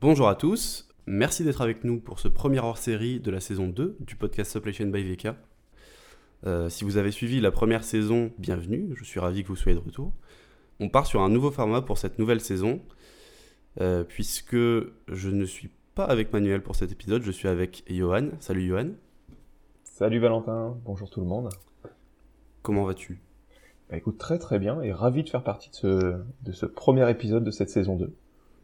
Bonjour à tous, merci d'être avec nous pour ce premier hors-série de la saison 2 du podcast Supply Chain by VK. Euh, si vous avez suivi la première saison, bienvenue, je suis ravi que vous soyez de retour. On part sur un nouveau format pour cette nouvelle saison, euh, puisque je ne suis pas avec Manuel pour cet épisode, je suis avec Johan. Salut Johan. Salut Valentin, bonjour tout le monde. Comment vas-tu? Bah, Écoute, très très bien et ravi de faire partie de ce, de ce premier épisode de cette saison 2.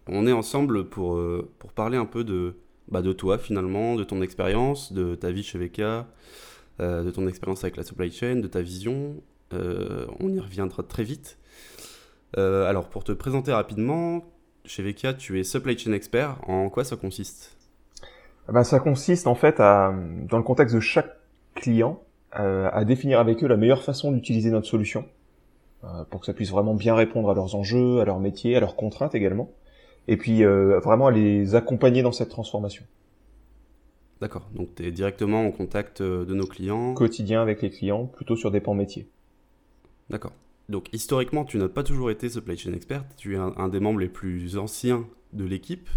On est ensemble pour, euh, pour parler un peu de, bah, de toi finalement, de ton expérience, de ta vie chez VK, euh, de ton expérience avec la supply chain, de ta vision. Euh, on y reviendra très vite. alors pour te présenter rapidement, chez VK tu es supply chain expert. En quoi ça consiste? Bah, Ça consiste en fait à, dans le contexte de chaque client, à définir avec eux la meilleure façon d'utiliser notre solution pour que ça puisse vraiment bien répondre à leurs enjeux, à leurs métiers, à leurs contraintes également et puis euh, vraiment à les accompagner dans cette transformation. D'accord, donc tu es directement en contact euh, de nos clients Quotidien avec les clients, plutôt sur des pans métiers. D'accord. Donc historiquement, tu n'as pas toujours été supply chain expert, tu es un, des membres les plus anciens de l'équipe.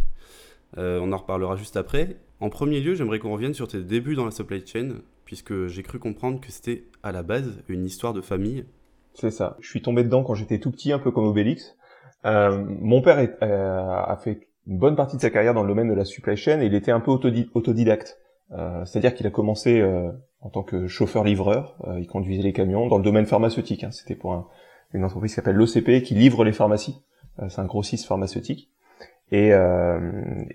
Euh, on en reparlera juste après. En premier lieu, j'aimerais qu'on revienne sur tes débuts dans la supply chain, puisque j'ai cru comprendre que c'était à la base une histoire de famille. C'est ça. Je suis tombé dedans quand j'étais tout petit, un peu comme Obélix. Euh, mon père euh, a fait une bonne partie de sa carrière dans le domaine de la supply chain et il était un peu autodidacte. Euh, c'est-à-dire qu'il a commencé en tant que chauffeur-livreur, il conduisait les camions dans le domaine pharmaceutique. Hein. C'était pour une entreprise qui s'appelle l'OCP qui livre les pharmacies. c'est un grossiste pharmaceutique. Et,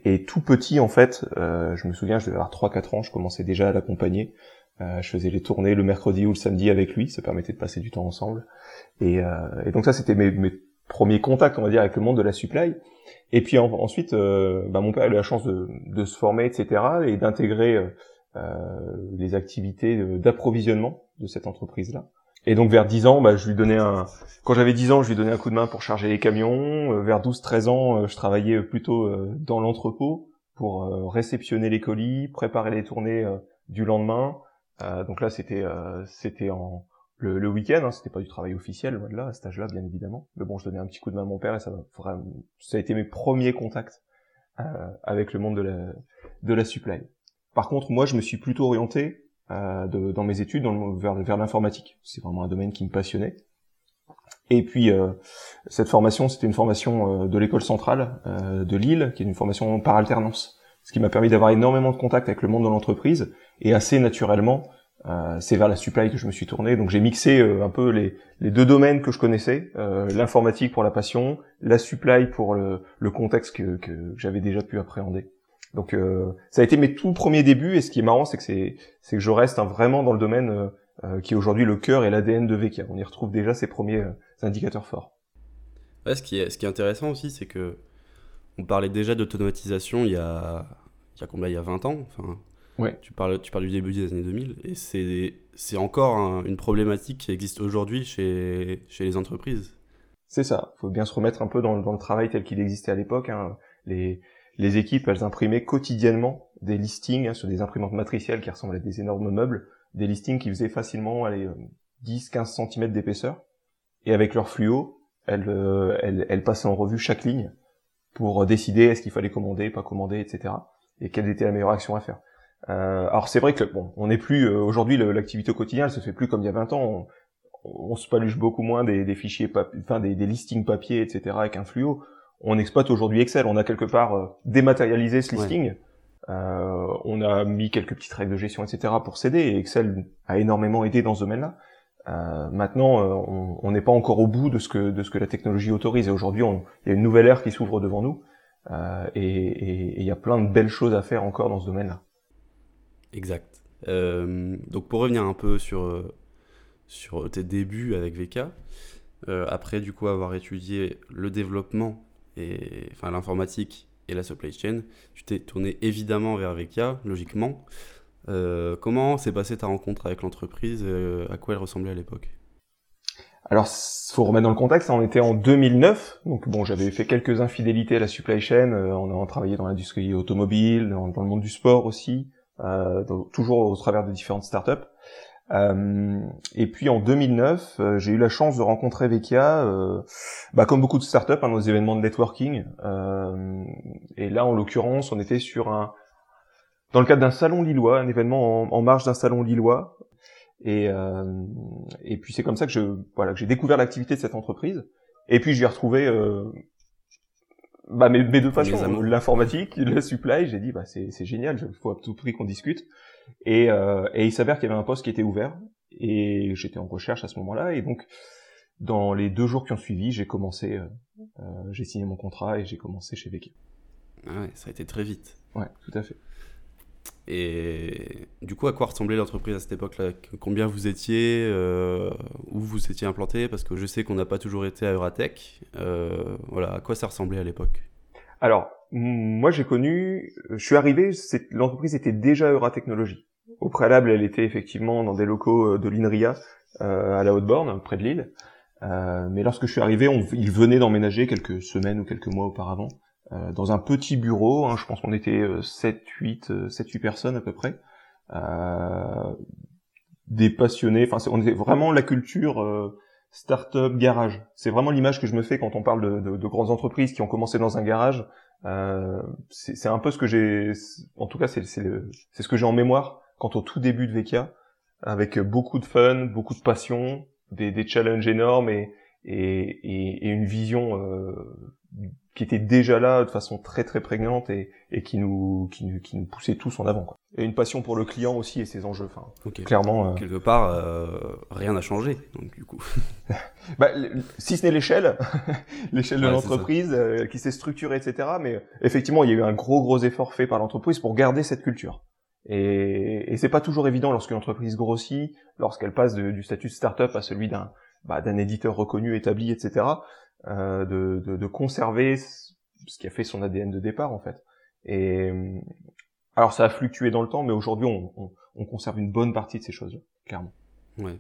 et, tout petit en fait, je me souviens, je devais avoir 3-4 ans, je commençais déjà à l'accompagner. je faisais les tournées le mercredi ou le samedi avec lui, ça permettait de passer du temps ensemble. Et, et donc ça, c'était mes, mes, premier contact, on va dire, avec le monde de la supply. Et puis ensuite, euh, bah, mon père a eu la chance de, de se former, etc., et d'intégrer euh, euh les activités d'approvisionnement de cette entreprise-là. Et donc vers 10 ans, bah, je lui donnais un. Quand j'avais 10 ans, je lui donnais un coup de main pour charger les camions. Euh, vers 12-13 ans, je travaillais plutôt dans l'entrepôt pour réceptionner les colis, préparer les tournées du lendemain. donc là, c'était c'était en le, week-end, hein, c'était pas du travail officiel, là, à cet âge-là, bien évidemment. Mais bon, je donnais un petit coup de main à mon père et ça a été mes premiers contacts euh, avec le monde de la, supply. Par contre, moi, je me suis plutôt orienté euh, dans mes études vers, l'informatique. C'est vraiment un domaine qui me passionnait. Et puis, euh, cette formation, c'était une formation de l'école centrale de Lille, qui est une formation par alternance, ce qui m'a permis d'avoir énormément de contacts avec le monde de l'entreprise et assez naturellement euh, c'est vers la supply que je me suis tourné. Donc j'ai mixé euh, un peu les, deux domaines que je connaissais, euh, l'informatique pour la passion, la supply pour le, contexte que, j'avais déjà pu appréhender. Donc ça a été mes tout premiers débuts et ce qui est marrant c'est que c'est que je reste hein, vraiment dans le domaine qui est aujourd'hui le cœur et l'ADN de VK. On y retrouve déjà ces premiers indicateurs forts. Ouais, ce qui est ce qui est intéressant aussi c'est que on parlait déjà d'automatisation il y a il y a combien? Il y a 20 ans, enfin Ouais. Tu parles, tu parles du début des années 2000 et c'est, c'est encore une problématique qui existe aujourd'hui chez, chez les entreprises. C'est ça. Il faut bien se remettre un peu dans, dans le travail tel qu'il existait à l'époque. Hein. Les, les équipes, elles imprimaient quotidiennement des listings hein, sur des imprimantes matricielles qui ressemblaient à des énormes meubles, des listings qui faisaient facilement allez, 10-15 cm d'épaisseur. Et avec leur fluo, elles, euh, elles, elles passaient en revue chaque ligne pour décider est-ce qu'il fallait commander, pas commander, etc. Et quelle était la meilleure action à faire. Euh, alors c'est vrai que bon, on n'est plus euh, aujourd'hui l'activité au quotidien, elle se fait plus comme il y a 20 ans. On, se paluche beaucoup moins des, des fichiers, enfin des, des, listings papier, etc. avec un fluo. On exploite aujourd'hui Excel. On a quelque part euh, dématérialisé ce listing. Euh, on a mis quelques petites règles de gestion, etc. pour s'aider. Et Excel a énormément aidé dans ce domaine-là. Euh, maintenant, on n'est pas encore au bout de ce que de ce que la technologie autorise. Et aujourd'hui, il y a une nouvelle ère qui s'ouvre devant nous. et il y a plein de belles choses à faire encore dans ce domaine-là. Exact. Euh, donc pour revenir un peu sur, euh, sur tes débuts avec VK, euh, après du coup avoir étudié le développement, et, enfin l'informatique et la supply chain, tu t'es tourné évidemment vers VK, logiquement. comment s'est passée ta rencontre avec l'entreprise À quoi elle ressemblait à l'époque? Alors, faut remettre dans le contexte, on était en 2009, donc bon, j'avais fait quelques infidélités à la supply chain, on a travaillé dans l'industrie automobile, dans, le monde du sport aussi, euh, toujours au travers de différentes startups. Euh, et puis en 2009, euh, j'ai eu la chance de rencontrer Vekia, euh, bah, comme beaucoup de startups, hein, des événements de networking. Euh, et là, en l'occurrence, on était sur un, dans le cadre d'un salon lillois, un événement en, en marge d'un salon lillois. Et, et puis c'est comme ça que je, voilà, que j'ai découvert l'activité de cette entreprise. Et puis j'ai retrouvé bah, mes, mes deux passions, l'informatique, le supply. J'ai dit bah c'est génial, il faut à tout prix qu'on discute. Et, euh, et il s'avère qu'il y avait un poste qui était ouvert et j'étais en recherche à ce moment-là et donc dans les deux jours qui ont suivi, j'ai commencé, euh, euh, j'ai signé mon contrat et j'ai commencé chez Veki. Ah ouais, ça a été très vite. Ouais, tout à fait. Et du coup, à quoi ressemblait l'entreprise à cette époque-là? Combien vous étiez euh, vous étiez implanté Parce que je sais qu'on n'a pas toujours été à Euratech. Euh, voilà, à quoi ça ressemblait à l'époque? Alors, moi, j'ai connu, je suis arrivé, l'entreprise était déjà Euratechnologie. Au préalable, elle était effectivement dans des locaux euh, de l'INRIA euh, à la Haute-Borne, près de Lille. Mais lorsque je suis arrivé, ils venaient d'emménager quelques semaines ou quelques mois auparavant dans un petit bureau. Hein, je pense qu'on était 7, 8, 7, 8 personnes à peu près. Des passionnés. Enfin, on était vraiment la culture euh, start-up garage. C'est vraiment l'image que je me fais quand on parle de, de, de, grandes entreprises qui ont commencé dans un garage. Euh, c'est un peu ce que j'ai, en tout cas c'est ce que j'ai en mémoire quant au tout début de Vekia, avec beaucoup de fun, beaucoup de passion, des, des challenges énormes et, et, et, une vision euh, qui était déjà là de façon très très prégnante et, et qui nous qui nous qui nous poussait tous en avant quoi. Et une passion pour le client aussi et ses enjeux. Enfin, clairement. Euh... Quelque part, euh, rien n'a changé. Donc du coup. bah, si ce n'est l'échelle, l'échelle de l'entreprise euh, qui s'est structurée, etc. Mais effectivement, il y a eu un gros gros effort fait par l'entreprise pour garder cette culture. Et, et c'est pas toujours évident lorsqu'une entreprise grossit, lorsqu'elle passe du statut de start-up à celui d'un bah, d'un éditeur reconnu, établi, etc. Euh, de, de, de, conserver ce qui a fait son ADN de départ en fait. Et alors ça a fluctué dans le temps, mais aujourd'hui on, on, on, conserve une bonne partie de ces choses-là, clairement. Ouais.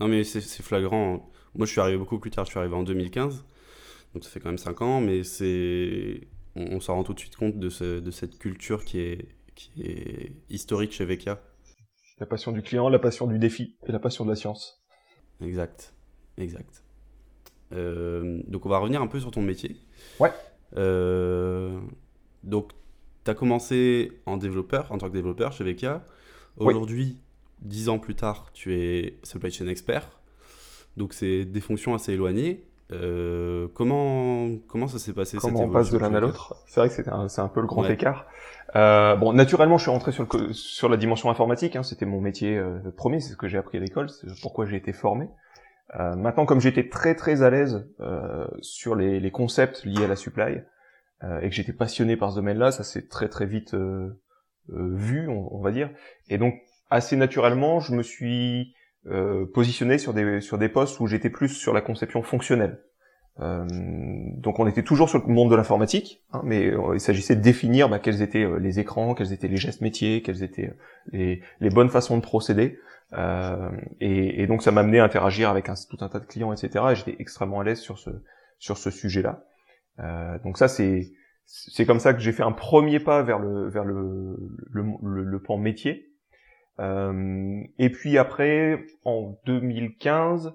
Non mais c'est flagrant. Moi je suis arrivé beaucoup plus tard, je suis arrivé en 2015, donc ça fait quand même 5 ans, mais c'est on, on s'en rend tout de suite compte de, ce, de cette culture qui est, qui est historique chez Veka. La passion du client, la passion du défi et la passion de la science. Exact, exact. Euh, donc on va revenir un peu sur ton métier. Ouais. Euh, donc tu as commencé en développeur, en tant que développeur chez VK. Aujourd'hui, dix ans plus tard, tu es supply chain expert. Donc c'est des fonctions assez éloignées. Euh, comment comment ça s'est passé Comment on passe de l'un à l'autre? C'est vrai que c'est un, un, peu le grand écart. Euh, bon, naturellement, je suis rentré sur, le, sur la dimension informatique. Hein, C'était mon métier euh, premier, c'est ce que j'ai appris à l'école, c'est pourquoi j'ai été formé. Euh, maintenant, comme j'étais très très à l'aise euh, sur les, les, concepts liés à la supply euh, et que j'étais passionné par ce domaine-là, ça s'est très très vite euh, euh, vu, on, on, va dire. Et donc, assez naturellement, je me suis positionné sur des sur des postes où j'étais plus sur la conception fonctionnelle. donc, on était toujours sur le monde de l'informatique, hein, mais il s'agissait de définir bah, quels étaient les écrans, quels étaient les gestes métiers, quelles étaient les, les bonnes façons de procéder. Euh, et, et, donc ça m'a amené à interagir avec un, tout un tas de clients, etc. Et j'étais extrêmement à l'aise sur ce sur ce sujet-là. Euh, donc ça c'est c'est comme ça que j'ai fait un premier pas vers le vers le le, le, le pan métier. Euh, et puis après en 2015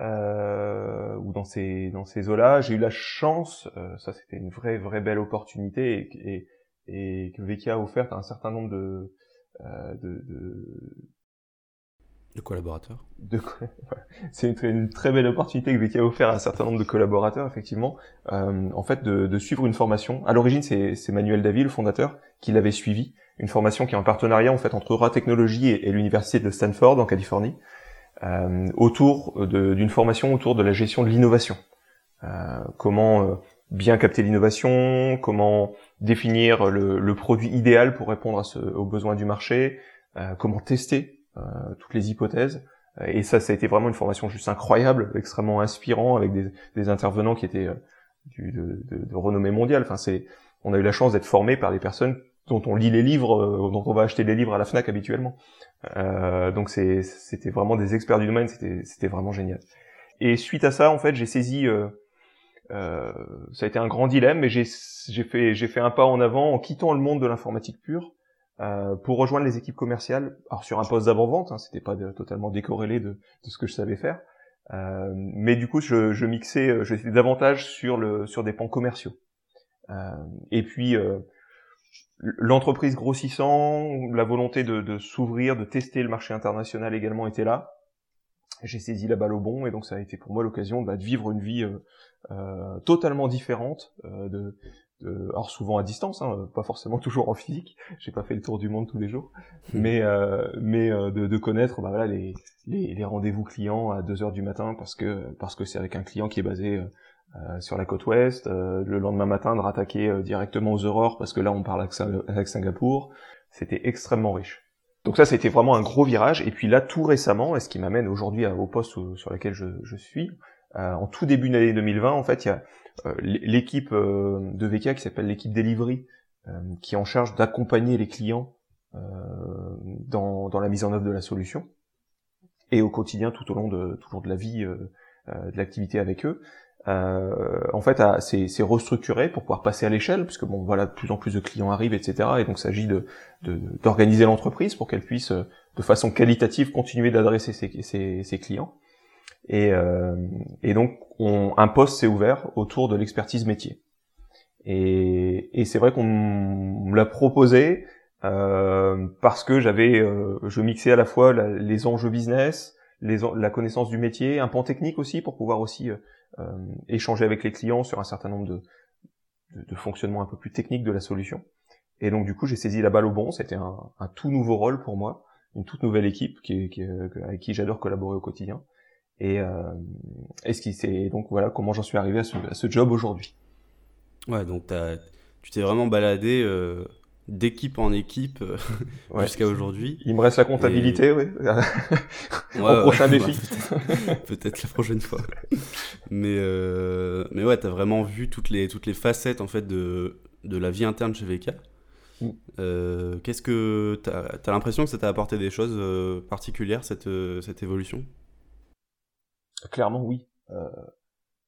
euh, ou dans ces dans ces eaux-là, j'ai eu la chance, euh, ça c'était une vraie vraie belle opportunité et, et, et que Veki a offert à un certain nombre de, euh, de, de de collaborateurs. De... C'est une, très belle opportunité que Becky a offert à un certain nombre de collaborateurs, effectivement, euh, en fait, de, de, suivre une formation. À l'origine, c'est Manuel Davy, le fondateur, qui l'avait suivi. Une formation qui est en partenariat, en fait, entre Eura Technologies et, l'université de Stanford, en Californie, euh, autour d'une formation autour de la gestion de l'innovation. Euh, comment euh, bien capter l'innovation, comment définir le, le, produit idéal pour répondre à ce, aux besoins du marché, euh, comment tester toutes les hypothèses. Euh, et ça, ça a été vraiment une formation juste incroyable, extrêmement inspirant, avec des, des intervenants qui étaient euh, du, de, de, de, renommée mondiale. Enfin, c'est, on a eu la chance d'être formé par des personnes dont on lit les livres, dont on va acheter les livres à la Fnac habituellement. Euh, donc c'était vraiment des experts du domaine, c'était, vraiment génial. Et suite à ça, en fait, j'ai saisi, euh, euh, ça a été un grand dilemme, mais j'ai fait, j'ai fait un pas en avant en quittant le monde de l'informatique pure euh, pour rejoindre les équipes commerciales. Alors sur un poste d'avant-vente, hein, c'était pas totalement décorrélé de, de, ce que je savais faire, euh, mais du coup je, je mixais, j'étais davantage sur le sur des pans commerciaux. et puis l'entreprise grossissant, la volonté de, de s'ouvrir, de tester le marché international également était là j'ai saisi la balle au bon et donc ça a été pour moi l'occasion bah, de vivre une vie euh, euh totalement différente euh, de, alors souvent à distance, hein, pas forcément toujours en physique. J'ai pas fait le tour du monde tous les jours, hmm. mais euh, mais euh, de, de, connaître bah, voilà les les, les rendez-vous clients à 2 heures du matin parce que parce que c'est avec un client qui est basé euh, sur la côte ouest. le lendemain matin de rattaquer directement aux aurores parce que là on parle avec Singapour. C'était extrêmement riche. Donc ça, c'était vraiment un gros virage. Et puis là, tout récemment, et ce qui m'amène aujourd'hui au poste sur lequel je, je suis, euh, en tout début d'année 2020, en fait, il y a euh, l'équipe euh, de VK qui s'appelle l'équipe Delivery, qui est en charge d'accompagner les clients dans, dans, la mise en œuvre de la solution et au quotidien tout au long de, tout long de la vie de l'activité avec eux euh, en fait, c'est restructuré pour pouvoir passer à l'échelle, puisque bon, voilà, de plus en plus de clients arrivent, etc. Et donc, il s'agit de d'organiser l'entreprise pour qu'elle puisse, euh, de façon qualitative, continuer d'adresser ses, ses, ses, clients. Et, euh, et donc, on, un poste s'est ouvert autour de l'expertise métier. Et, et c'est vrai qu'on me l'a proposé euh, parce que j'avais, euh, je mixais à la fois les enjeux business, les, la connaissance du métier, un pan technique aussi pour pouvoir aussi euh, euh, échanger avec les clients sur un certain nombre de, de, de fonctionnements un peu plus techniques de la solution. Et donc du coup, j'ai saisi la balle au bon. C'était un, un, tout nouveau rôle pour moi, une toute nouvelle équipe qui, qui, avec qui j'adore collaborer au quotidien. Et, euh, et ce qui c'est donc voilà comment j'en suis arrivé à ce, à ce job aujourd'hui. Ouais, donc tu t'es vraiment baladé euh, d'équipe en équipe euh, jusqu'à aujourd'hui. Il me reste la comptabilité, oui. Au prochain défi. Peut-être la prochaine fois. mais euh, mais ouais, t'as vraiment vu toutes les toutes les facettes en fait de de la vie interne chez VK. Mm. Euh, Qu'est-ce que t'as as, l'impression que ça t'a apporté des choses particulières cette cette évolution? Clairement oui.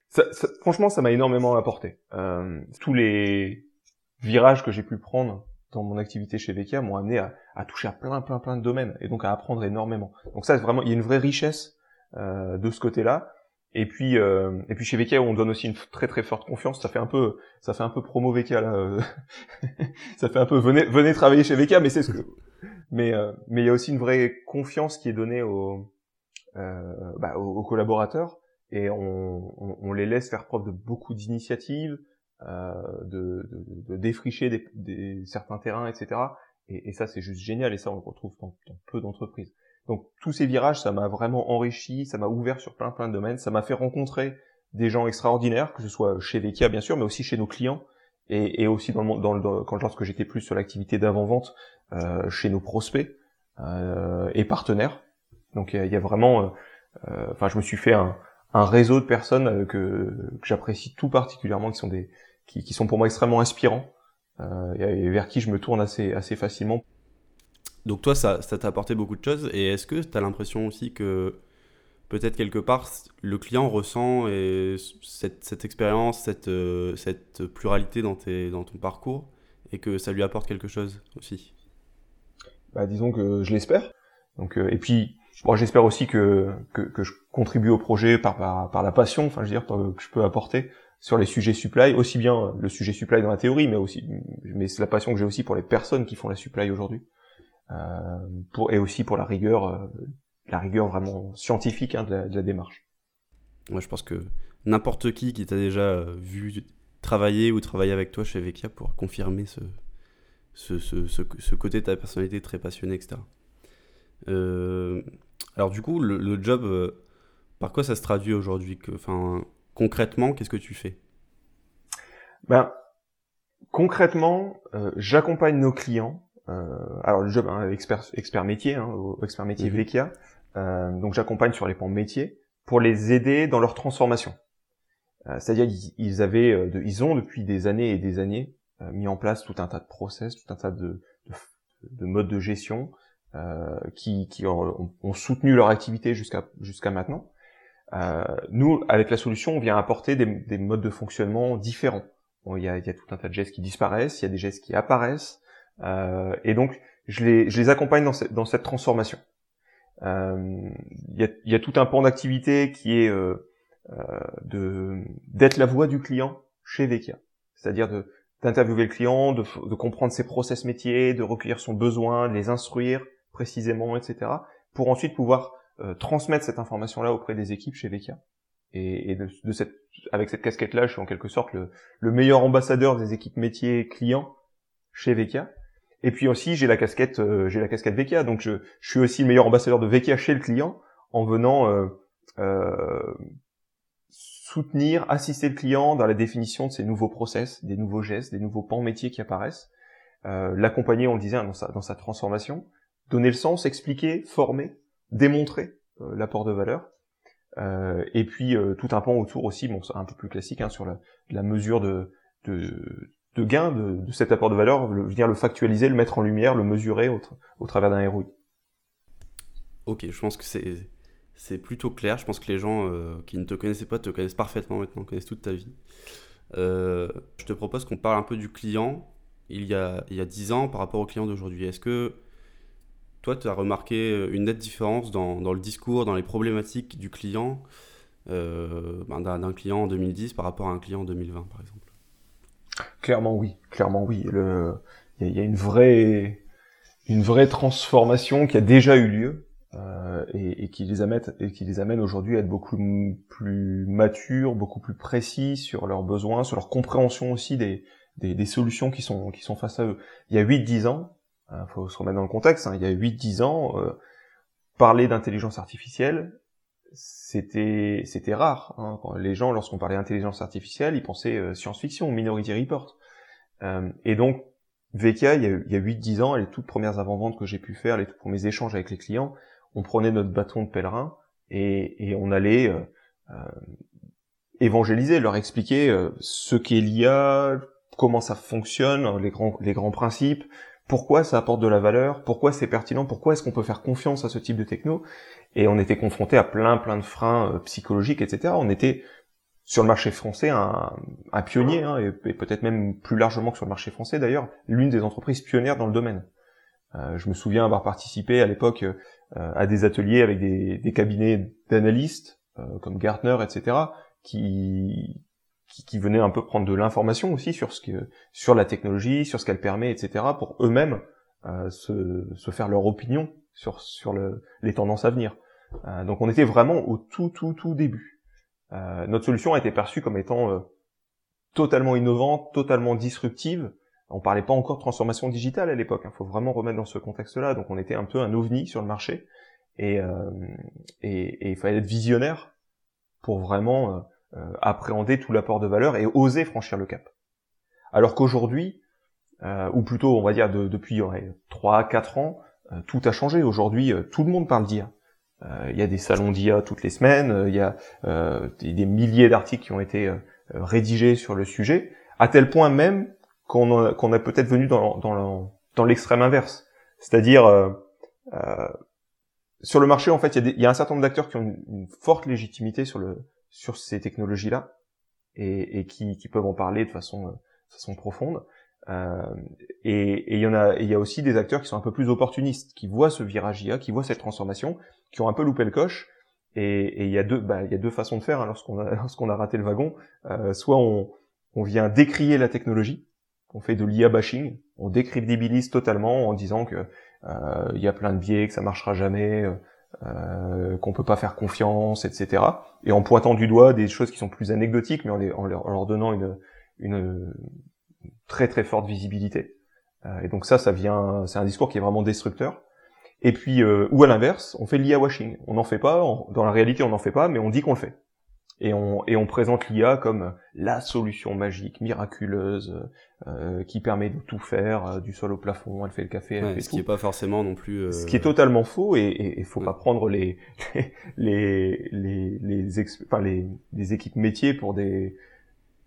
Ça, ça, franchement, ça m'a énormément apporté. tous les virages que j'ai pu prendre dans mon activité chez Vekia m'ont amené à, à, toucher à plein plein plein de domaines et donc à apprendre énormément. Donc ça vraiment il y a une vraie richesse euh, de ce côté-là. Et puis euh, et puis chez Vekia on donne aussi une très très forte confiance. Ça fait un peu ça fait un peu promo Vekia là. Euh. ça fait un peu venez venez travailler chez Vekia mais c'est ce que mais euh, mais il y a aussi une vraie confiance qui est donnée aux euh, bah, aux, collaborateurs et on, on, on, les laisse faire preuve de beaucoup d'initiatives euh, de, de, de, défricher des, des, certains terrains, etc. Et, et ça, c'est juste génial, et ça, on le retrouve dans, dans peu d'entreprises. Donc tous ces virages, ça m'a vraiment enrichi, ça m'a ouvert sur plein plein de domaines, ça m'a fait rencontrer des gens extraordinaires, que ce soit chez Vekia bien sûr, mais aussi chez nos clients, et, et aussi dans le, dans le, quand lorsque j'étais plus sur l'activité d'avant-vente, euh, chez nos prospects euh, et partenaires. Donc il y, y, a vraiment, euh, enfin je me suis fait un, un réseau de personnes que, que j'apprécie tout particulièrement, qui sont des, qui, qui, sont pour moi extrêmement inspirants euh, et vers qui je me tourne assez, assez facilement. Donc toi, ça t'a apporté beaucoup de choses et est-ce que tu as l'impression aussi que peut-être quelque part le client ressent et cette, cette expérience, cette, euh, cette pluralité dans, tes, dans ton parcours et que ça lui apporte quelque chose aussi? Bah, Disons que je l'espère. Donc, euh, et puis, bon, j'espère aussi que, que, je contribue au projet par, par, par la passion, enfin je veux dire, que je peux apporter sur les sujets supply, aussi bien le sujet supply dans la théorie, mais aussi, mais c'est la passion que j'ai aussi pour les personnes qui font la supply aujourd'hui, euh, pour et aussi pour la rigueur, euh, la rigueur vraiment scientifique hein, de, la, démarche. Moi, je pense que n'importe qui qui t'a déjà euh, vu travailler ou travailler avec toi chez Vekia pour confirmer ce, ce, ce, ce, côté de ta personnalité très passionnée, etc. alors du coup, le, le job, euh, par quoi ça se traduit aujourd'hui Enfin, concrètement, qu'est-ce que tu fais? Ben, concrètement, euh, j'accompagne nos clients. Euh, alors le job hein, expert, expert métier, hein, expert métier mmh. Vekia. Euh, donc j'accompagne sur les pans métiers pour les aider dans leur transformation. Euh, c'est-à-dire ils, avaient, de, ils ont depuis des années et des années euh, mis en place tout un tas de process, tout un tas de, de, de modes de gestion qui, qui ont, ont, soutenu leur activité jusqu'à jusqu'à maintenant. Euh, nous, avec la solution, on vient apporter des, des modes de fonctionnement différents. Bon, il, y a, y a tout un tas de gestes qui disparaissent, il y a des gestes qui apparaissent, euh, et donc je les, je les accompagne dans, cette, dans cette transformation. Il y, a, y, a, tout un pan d'activité qui est de d'être la voix du client chez Vekia, c'est-à-dire d'interviewer le client, de, de, comprendre ses process métiers, de recueillir son besoin, de les instruire précisément, etc., pour ensuite pouvoir euh, transmettre cette information-là auprès des équipes chez Vekia. Et, et de, de, cette, avec cette casquette-là, je suis en quelque sorte le, le, meilleur ambassadeur des équipes métiers clients chez Vekia. Et puis aussi, j'ai la casquette, euh, j'ai la casquette Vekia, donc je, je, suis aussi le meilleur ambassadeur de Vekia chez le client en venant euh, euh soutenir, assister le client dans la définition de ces nouveaux process, des nouveaux gestes, des nouveaux pans métiers qui apparaissent, euh, l'accompagner, on le disait, dans sa, dans sa transformation, donner le sens, expliquer, former, démontrer euh, l'apport de valeur, euh, et puis euh, tout un pan autour aussi, bon, un peu plus classique, hein, sur la, mesure de, gain de, cet apport de valeur, le, venir le factualiser, le mettre en lumière, le mesurer au, travers d'un ROI. Ok, je pense que c'est plutôt clair. Je pense que les gens qui ne te connaissaient pas te connaissent parfaitement maintenant, connaissent toute ta vie. Je te propose qu'on parle un peu du client il y a, il y a 10 ans par rapport au client d'aujourd'hui. Est-ce que toi, tu as remarqué une nette différence dans, dans, le discours, dans les problématiques du client, euh, ben, d'un client en 2010 par rapport à un client en 2020, par exemple? Clairement oui, clairement oui. Il y, y, a une vraie, une vraie transformation qui a déjà eu lieu euh, et, et, qui les amène et qui les amène aujourd'hui à être beaucoup plus matures, beaucoup plus précis sur leurs besoins, sur leur compréhension aussi des, des, des solutions qui sont qui sont face à eux. Il y a 8-10 ans, il hein, faut se remettre dans le contexte, hein, il y a 8-10 ans, euh, parler d'intelligence artificielle, c'était c'était rare. Hein. Les gens, lorsqu'on parlait d'intelligence artificielle, ils pensaient euh, science-fiction, Minority Report. Euh, et donc, VK, il y a, il y a 8-10 ans, les toutes premières avant-ventes que j'ai pu faire, les tout premiers échanges avec les clients, on prenait notre bâton de pèlerin et, on allait euh, euh, évangéliser, leur expliquer euh, ce qu'est l'IA, comment ça fonctionne, les grands, les grands principes, pourquoi ça apporte de la valeur, pourquoi c'est pertinent, pourquoi est-ce qu'on peut faire confiance à ce type de techno. Et on était confronté à plein plein de freins psychologiques, etc. On était sur le marché français un, pionnier, hein, et, peut-être même plus largement que sur le marché français d'ailleurs, l'une des entreprises pionnières dans le domaine. je me souviens avoir participé à l'époque euh, à des ateliers avec des, cabinets d'analystes euh, comme Gartner, etc., qui, qui, qui venaient un peu prendre de l'information aussi sur ce que sur la technologie, sur ce qu'elle permet, etc., pour eux-mêmes euh, se, se, faire leur opinion sur sur le, les tendances à venir. Euh, donc on était vraiment au tout tout tout début. Euh, notre solution a été perçue comme étant totalement innovante, totalement disruptive, on parlait pas encore de transformation digitale à l'époque. Il hein. faut vraiment remettre dans ce contexte-là. Donc on était un peu un ovni sur le marché et, euh, et, il fallait être visionnaire pour vraiment euh, euh, appréhender tout l'apport de valeur et oser franchir le cap. Alors qu'aujourd'hui, ou plutôt on va dire depuis ouais, 3-4 ans, tout a changé. Aujourd'hui, tout le monde parle d'IA. Il y a des salons d'IA toutes les semaines, il y a des, des, milliers d'articles qui ont été rédigés sur le sujet, à tel point même qu'on a, peut-être venu dans, dans, l'extrême inverse. C'est-à-dire, euh, euh, sur le marché, en fait, il y, a un certain nombre d'acteurs qui ont une, forte légitimité sur, le, sur ces technologies-là et, et qui, qui, peuvent en parler de façon, euh, façon profonde. Euh, et il y en a, il y a aussi des acteurs qui sont un peu plus opportunistes, qui voient ce virage IA, qui voient cette transformation, qui ont un peu loupé le coche. Et il y a deux, bah, il y a deux façons de faire hein, lorsqu'on a, lorsqu'on a raté le wagon. Euh, soit on, on vient décrier la technologie, on fait de l'IA bashing, on décrédibilise totalement en disant que euh, il y a plein de biais, que ça marchera jamais, euh, qu'on peut pas faire confiance, etc. Et en pointant du doigt des choses qui sont plus anecdotiques, mais en, leur, donnant une, une, très très forte visibilité. Euh, et donc ça, ça vient, c'est un discours qui est vraiment destructeur. Et puis, euh, ou à l'inverse, on fait l'IA washing. On n'en fait pas, dans la réalité on n'en fait pas, mais on dit qu'on le fait et on, et on présente l'IA comme la solution magique, miraculeuse, euh, qui permet de tout faire, euh, du sol au plafond, elle fait le café, elle fait ce qui n'est pas forcément non plus. Euh, ce qui est totalement faux et il faut pas prendre les les les les, enfin, les, les équipes métiers pour des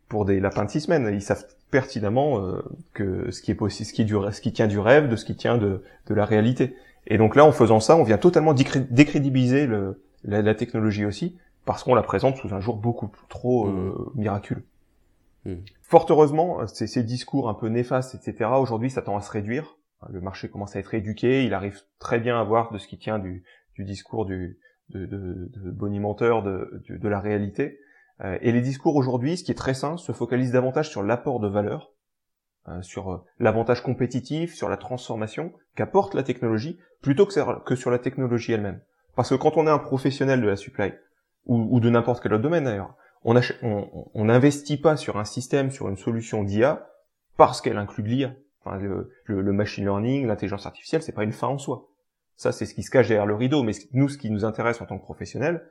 pour des lapins de six semaines. Ils savent pertinemment euh, que ce qui est possible, ce qui, est du, ce qui tient du rêve, de ce qui tient de, de la réalité. Et donc là, en faisant ça, on vient totalement décrédibiliser le, la, la technologie aussi parce qu'on la présente sous un jour beaucoup trop mmh. euh, miraculeux. Mmh. Fort heureusement, ces, ces, discours un peu néfastes, etc., aujourd'hui, ça tend à se réduire. le marché commence à être éduqué, il arrive très bien à voir de ce qui tient du, discours du, de, de, de bonimenteur de, de, la réalité. Euh, et les discours aujourd'hui, ce qui est très sain, se focalisent davantage sur l'apport de valeur, euh, sur euh, l'avantage compétitif, sur la transformation qu'apporte la technologie, plutôt que, que sur la technologie elle-même. Parce que quand on est un professionnel de la supply, ou, de n'importe quel autre domaine d'ailleurs, on n'investit pas sur un système, sur une solution d'IA, parce qu'elle inclut de l'IA. Enfin, le, le, machine learning, l'intelligence artificielle, c'est pas une fin en soi. Ça, c'est ce qui se cache derrière le rideau. Mais nous, ce qui nous intéresse en tant que professionnels,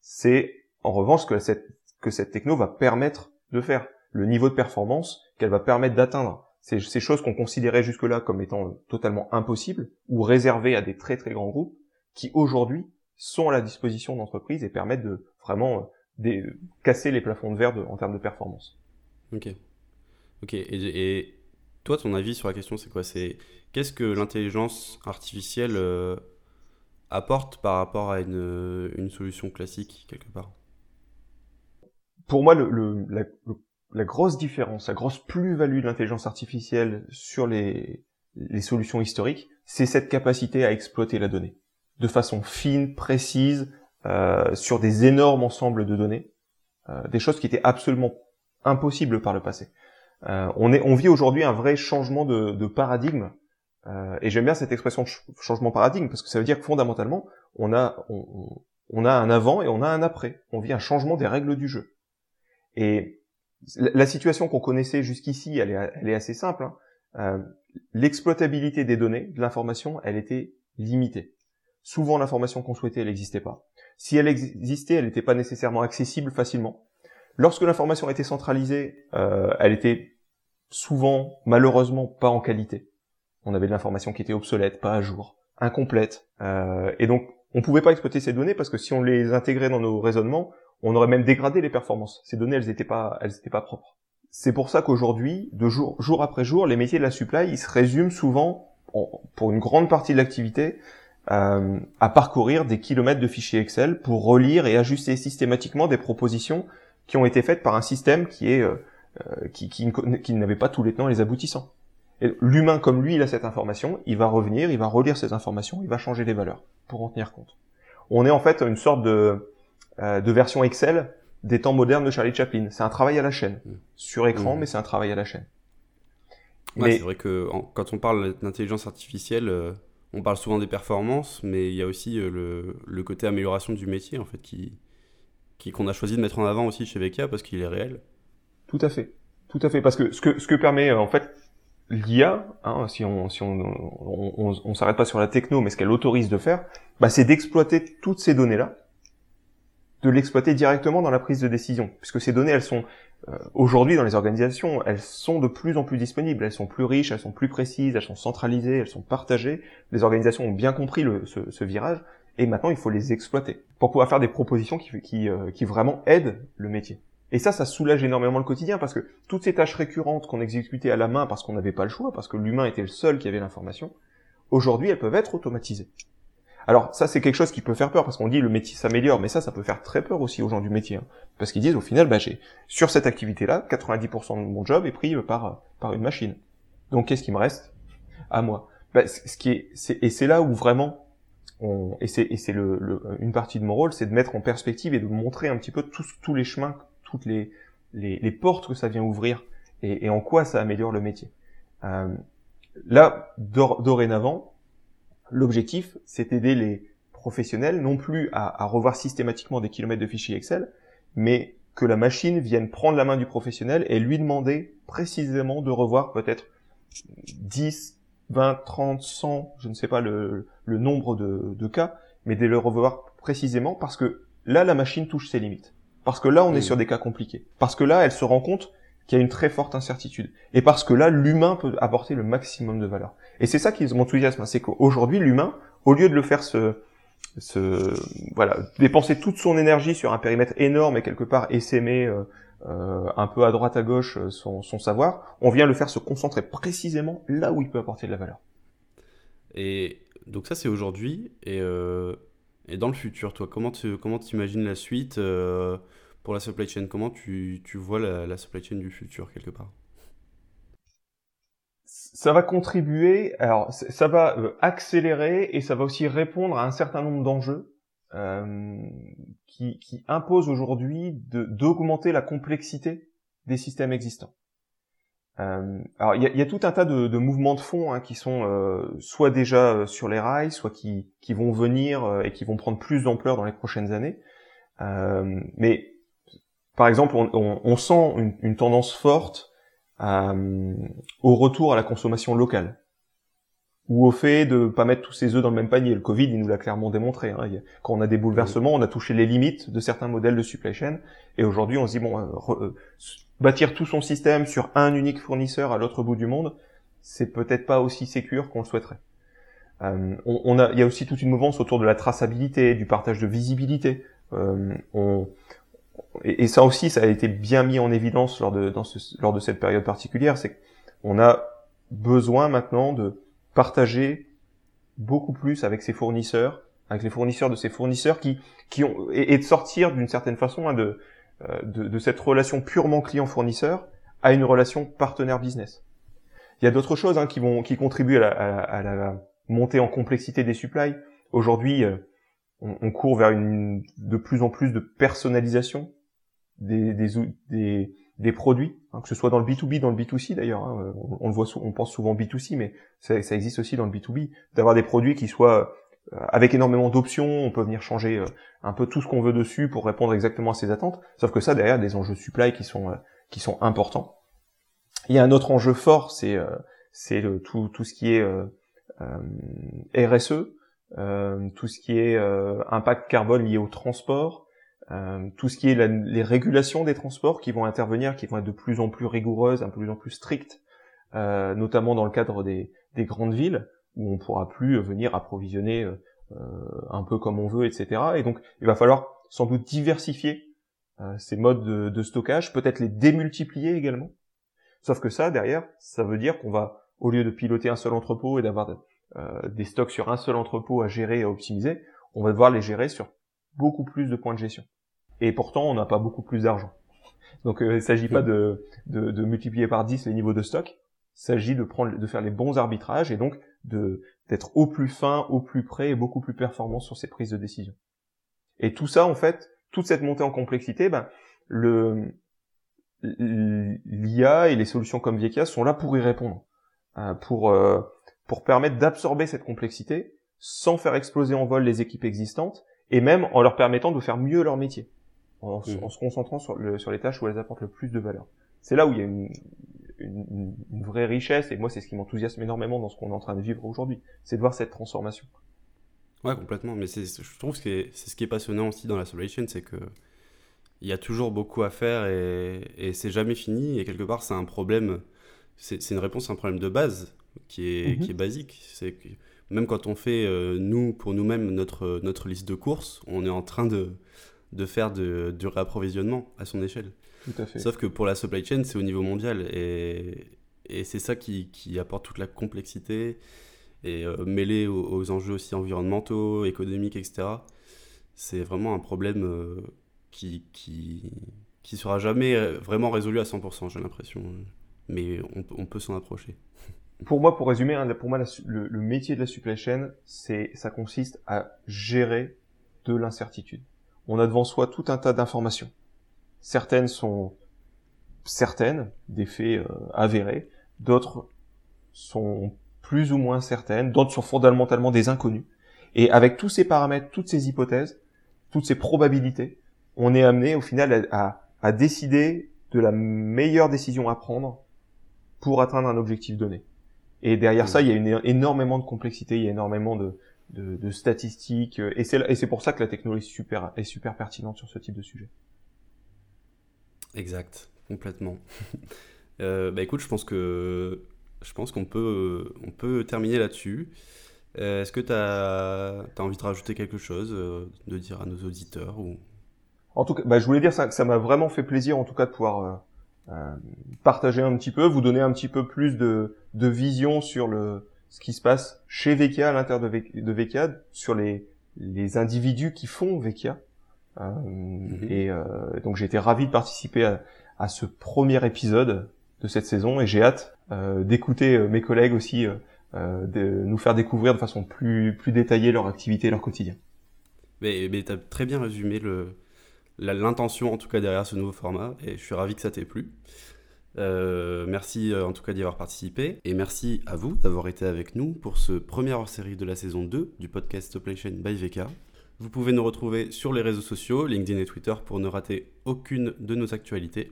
c'est en revanche que cette, que cette techno va permettre de faire, le niveau de performance qu'elle va permettre d'atteindre. Ces, ces choses qu'on considérait jusque-là comme étant totalement impossibles ou réservées à des très très grands groupes, qui aujourd'hui sont à la disposition d'entreprises et permettent de vraiment euh, des, casser les plafonds de verre en termes de performance. Ok. Ok. Et, toi, ton avis sur la question, c'est quoi? C'est qu'est-ce que l'intelligence artificielle euh, apporte par rapport à une, une, solution classique quelque part? Pour moi, le, la, la, grosse différence, la grosse plus-value de l'intelligence artificielle sur les, les solutions historiques, c'est cette capacité à exploiter la donnée de façon fine, précise, euh, sur des énormes ensembles de données, euh, des choses qui étaient absolument impossibles par le passé. Euh, on, vit aujourd'hui un vrai changement de, paradigme, et j'aime bien cette expression changement de paradigme parce que ça veut dire que fondamentalement, on a, un avant et on a un après. On vit un changement des règles du jeu. Et la situation qu'on connaissait jusqu'ici, elle est, assez simple. Hein. L'exploitabilité des données, de l'information, elle était limitée. Souvent, l'information qu'on souhaitait, elle n'existait pas. Si elle existait, elle n'était pas nécessairement accessible facilement. Lorsque l'information était centralisée, euh, elle était souvent, malheureusement, pas en qualité. On avait de l'information qui était obsolète, pas à jour, incomplète. Euh, et donc, on pouvait pas exploiter ces données parce que si on les intégrait dans nos raisonnements, on aurait même dégradé les performances. Ces données, elles n'étaient pas, elles étaient pas propres. C'est pour ça qu'aujourd'hui, de jour, jour après jour, les métiers de la supply, ils se résument souvent, pour une grande partie de l'activité, euh, à parcourir des kilomètres de fichiers Excel pour relire et ajuster systématiquement des propositions qui ont été faites par un système qui est euh, euh qui, qui, qui n'avait pas tous les tenants et les aboutissants. Et l'humain comme lui, il a cette information, il va revenir, il va relire ces informations, il va changer les valeurs pour en tenir compte. On est en fait une sorte de, euh, de version Excel des temps modernes de Charlie Chaplin. C'est un travail à la chaîne, mmh. sur écran, mmh. mais c'est un travail à la chaîne. Ouais, mais... c'est vrai que quand on parle d'intelligence artificielle, euh, on parle souvent des performances, mais il y a aussi euh, le, côté amélioration du métier, en fait, qui qu'on a choisi de mettre en avant aussi chez VK parce qu'il est réel. Tout à fait, tout à fait, parce que ce que ce que permet euh, en fait l'IA, hein, si on si on on, s'arrête pas sur la techno, mais ce qu'elle autorise de faire, bah, c'est d'exploiter toutes ces données là, de l'exploiter directement dans la prise de décision, puisque ces données elles sont euh, aujourd'hui dans les organisations, elles sont de plus en plus disponibles, elles sont plus riches, elles sont plus précises, elles sont centralisées, elles sont partagées. Les organisations ont bien compris le, ce, ce, virage et maintenant il faut les exploiter pour pouvoir faire des propositions qui, qui, euh, qui vraiment aident le métier. Et ça, ça soulage énormément le quotidien parce que toutes ces tâches récurrentes qu'on exécutait à la main parce qu'on n'avait pas le choix, parce que l'humain était le seul qui avait l'information, aujourd'hui elles peuvent être automatisées. Alors ça c'est quelque chose qui peut faire peur parce qu'on dit le métier s'améliore, mais ça ça peut faire très peur aussi aux gens du métier, hein. parce qu'ils disent au final bah j'ai sur cette activité-là 90% de mon job est pris par par une machine. Donc qu'est-ce qui me reste à moi? Bah, Ce qui est, et c'est là où vraiment on, et c'est c'est le, une partie de mon rôle, c'est de mettre en perspective et de montrer un petit peu tous tous les chemins, toutes les les, les portes que ça vient ouvrir et, et, en quoi ça améliore le métier. Euh, là dorénavant L'objectif, c'est d'aider les professionnels non plus à, revoir systématiquement des kilomètres de fichiers Excel, mais que la machine vienne prendre la main du professionnel et lui demander précisément de revoir peut-être 10, 20, 30, 100, je ne sais pas le, nombre de, cas, mais de le revoir précisément parce que là, la machine touche ses limites. Parce que là, on est sur des cas compliqués. Parce que là, elle se rend compte qu'il y a une très forte incertitude. Et parce que là, l'humain peut apporter le maximum de valeur. Et c'est ça qui m'enthousiasme, hein, c'est qu'aujourd'hui, l'humain, au lieu de le faire se, se, voilà, dépenser toute son énergie sur un périmètre énorme et quelque part essaimer euh, euh, un peu à droite à gauche euh, son, son, savoir, on vient le faire se concentrer précisément là où il peut apporter de la valeur. Et donc ça, c'est aujourd'hui. Et, et dans le futur, toi, comment tu comment imagines la suite pour la supply chain? Comment tu, tu vois la, la, supply chain du futur quelque part? Ça va contribuer, alors ça va euh, accélérer et ça va aussi répondre à un certain nombre d'enjeux euh, qui, qui imposent aujourd'hui d'augmenter la complexité des systèmes existants. Euh, alors il y a, y a, tout un tas de, de mouvements de fond hein, qui sont euh, soit déjà euh, sur les rails, soit qui, qui vont venir euh, et qui vont prendre plus d'ampleur dans les prochaines années. mais par exemple, on, on, on sent une, une, tendance forte au retour à la consommation locale ou au fait de pas mettre tous ses œufs dans le même panier. Le Covid, il nous l'a clairement démontré. Hein. Quand on a des bouleversements, on a touché les limites de certains modèles de supply chain. Et aujourd'hui, on se dit bon, euh, bâtir tout son système sur un unique fournisseur à l'autre bout du monde, c'est peut-être pas aussi sécure qu'on le souhaiterait. Euh, on, a, il y a aussi toute une mouvance autour de la traçabilité, du partage de visibilité. Euh, on, et, ça aussi, ça a été bien mis en évidence lors de, dans ce, lors de cette période particulière, c'est qu'on a besoin maintenant de partager beaucoup plus avec ses fournisseurs, avec les fournisseurs de ses fournisseurs qui, qui ont, et, de sortir d'une certaine façon hein, de, euh, de, de, cette relation purement client-fournisseur à une relation partenaire-business. Il y a d'autres choses hein, qui vont qui contribuent à la, à, la, montée en complexité des supplies. Aujourd'hui, euh, on, on, court vers une de plus en plus de personnalisation des, des, des, des produits, hein, que ce soit dans le B2B, dans le B2C d'ailleurs. Hein, on, le voit, on pense souvent B2C, mais ça, ça existe aussi dans le B2B, d'avoir des produits qui soient euh, avec énormément d'options, on peut venir changer euh, un peu tout ce qu'on veut dessus pour répondre exactement à ses attentes. Sauf que ça, derrière, des enjeux supply qui sont euh, qui sont importants. Il y a un autre enjeu fort, c'est c'est tout tout ce qui est RSE, tout ce qui est impact carbone lié au transport, tout ce qui est les régulations des transports qui vont intervenir, qui vont être de plus en plus rigoureuses, un peu plus en plus strictes, notamment dans le cadre des, des grandes villes où on pourra plus venir approvisionner euh, euh, un peu comme on veut, etc. Et donc, il va falloir sans doute diversifier euh, ces modes de, stockage, peut-être les démultiplier également. Sauf que ça, derrière, ça veut dire qu'on va, au lieu de piloter un seul entrepôt et d'avoir des stocks sur un seul entrepôt à gérer et à optimiser, on va devoir les gérer sur beaucoup plus de points de gestion. Et pourtant, on n'a pas beaucoup plus d'argent. Donc, il ne s'agit pas de, de, de, multiplier par 10 les niveaux de stock. Il s'agit de prendre, de faire les bons arbitrages et donc de d'être au plus fin, au plus près et beaucoup plus performant sur ses prises de décision. Et tout ça, en fait, toute cette montée en complexité, ben, le l'IA et les solutions comme Viekia sont là pour y répondre, euh, pour euh, pour permettre d'absorber cette complexité sans faire exploser en vol les équipes existantes et même en leur permettant de faire mieux leur métier, en, mmh. en se concentrant sur, le, sur les tâches où elles apportent le plus de valeur. C'est là où il y a une, une, vraie richesse, et moi c'est ce qui m'enthousiasme énormément dans ce qu'on est en train de vivre aujourd'hui, c'est de voir cette transformation. Ouais, complètement, mais je trouve que c'est ce qui est passionnant aussi dans la chain, c'est que il y a toujours beaucoup à faire et, et c'est jamais fini, et quelque part c'est un problème, c'est une réponse à un problème de base qui est, qui est mhm. basique. C'est que même quand on fait, euh, nous, pour nous-mêmes, notre, notre liste de courses, on est en train de, de faire de, du réapprovisionnement à son échelle. Sauf que pour la supply chain, c'est au niveau mondial. Et, et c'est ça qui, qui, apporte toute la complexité. Et euh, mêlé aux, enjeux aussi environnementaux, économiques, etc. C'est vraiment un problème euh, qui, qui, qui sera jamais vraiment résolu à 100%, j'ai l'impression. Mais on, on peut s'en approcher. Pour moi, pour résumer, hein, pour moi, le, métier de la supply chain, c'est, ça consiste à gérer de l'incertitude. On a devant soi tout un tas d'informations Certaines sont certaines, des faits euh, avérés, d'autres sont plus ou moins certaines, d'autres sont fondamentalement des inconnus. Et avec tous ces paramètres, toutes ces hypothèses, toutes ces probabilités, on est amené au final à, à, décider de la meilleure décision à prendre pour atteindre un objectif donné. Et derrière ça, il y a une, énormément de complexité, il y a énormément de, de, de statistiques, et c'est pour ça que la technologie super, est super pertinente sur ce type de sujet. Exact, complètement. euh, bah écoute, je pense que je pense qu'on peut, on peut terminer là-dessus. Euh, est-ce que tu as, as, envie de rajouter quelque chose, euh, de dire à nos auditeurs ou... En tout cas, bah, je voulais dire ça, que ça m'a vraiment fait plaisir, en tout cas, de pouvoir euh, partager un petit peu, vous donner un petit peu plus de, de vision sur le, ce qui se passe chez Vekia, à l'intérieur de, de Vekia, sur les, les individus qui font Vekia. Euh, mhm. Et euh, donc j'ai été ravi de participer à, à, ce premier épisode de cette saison et j'ai hâte d'écouter mes collègues aussi de nous faire découvrir de façon plus, plus détaillée leur activité et leur quotidien. Mais, mais tu as très bien résumé l'intention en tout cas derrière ce nouveau format et je suis ravi que ça t'ait plu. Euh, merci euh, en tout cas d'y avoir participé et merci à vous d'avoir été avec nous pour ce premier hors-série de la saison 2 du podcast Chain by VK. Vous pouvez nous retrouver sur les réseaux sociaux, LinkedIn et Twitter pour ne rater aucune de nos actualités.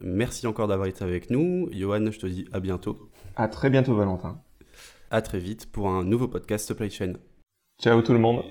Merci encore d'avoir été avec nous. Johan, je te dis à bientôt. À très bientôt Valentin. À très vite pour un nouveau podcast Supply Chain. Ciao tout le monde.